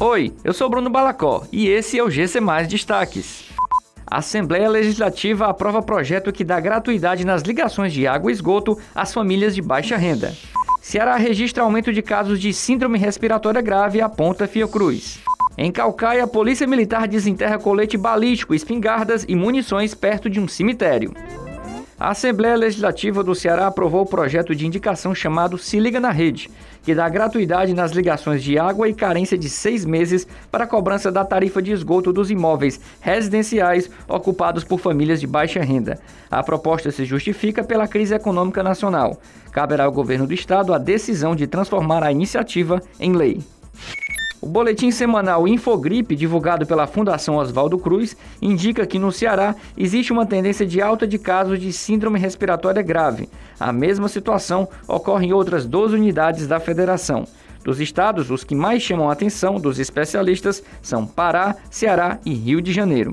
Oi, eu sou Bruno Balacó e esse é o GC Mais Destaques. A Assembleia Legislativa aprova projeto que dá gratuidade nas ligações de água e esgoto às famílias de baixa renda. Ceará registra aumento de casos de síndrome respiratória grave, aponta Fiocruz. Em Calcaia, a Polícia Militar desenterra colete balístico, espingardas e munições perto de um cemitério. A Assembleia Legislativa do Ceará aprovou o projeto de indicação chamado Se Liga na Rede, que dá gratuidade nas ligações de água e carência de seis meses para a cobrança da tarifa de esgoto dos imóveis residenciais ocupados por famílias de baixa renda. A proposta se justifica pela crise econômica nacional. Caberá ao governo do estado a decisão de transformar a iniciativa em lei. O boletim semanal Infogripe, divulgado pela Fundação Oswaldo Cruz, indica que no Ceará existe uma tendência de alta de casos de síndrome respiratória grave. A mesma situação ocorre em outras 12 unidades da federação. Dos estados, os que mais chamam a atenção dos especialistas são Pará, Ceará e Rio de Janeiro.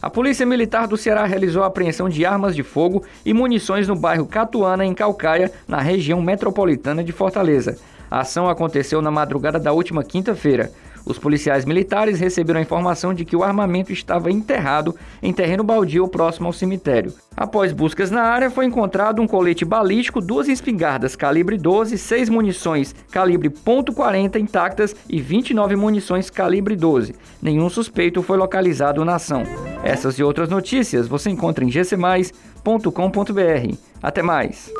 A Polícia Militar do Ceará realizou a apreensão de armas de fogo e munições no bairro Catuana, em Calcaia, na região metropolitana de Fortaleza. A ação aconteceu na madrugada da última quinta-feira. Os policiais militares receberam a informação de que o armamento estava enterrado em terreno baldio próximo ao cemitério. Após buscas na área, foi encontrado um colete balístico, duas espingardas calibre 12, seis munições calibre .40 intactas e 29 munições calibre 12. Nenhum suspeito foi localizado na ação. Essas e outras notícias você encontra em gcmais.com.br. Até mais!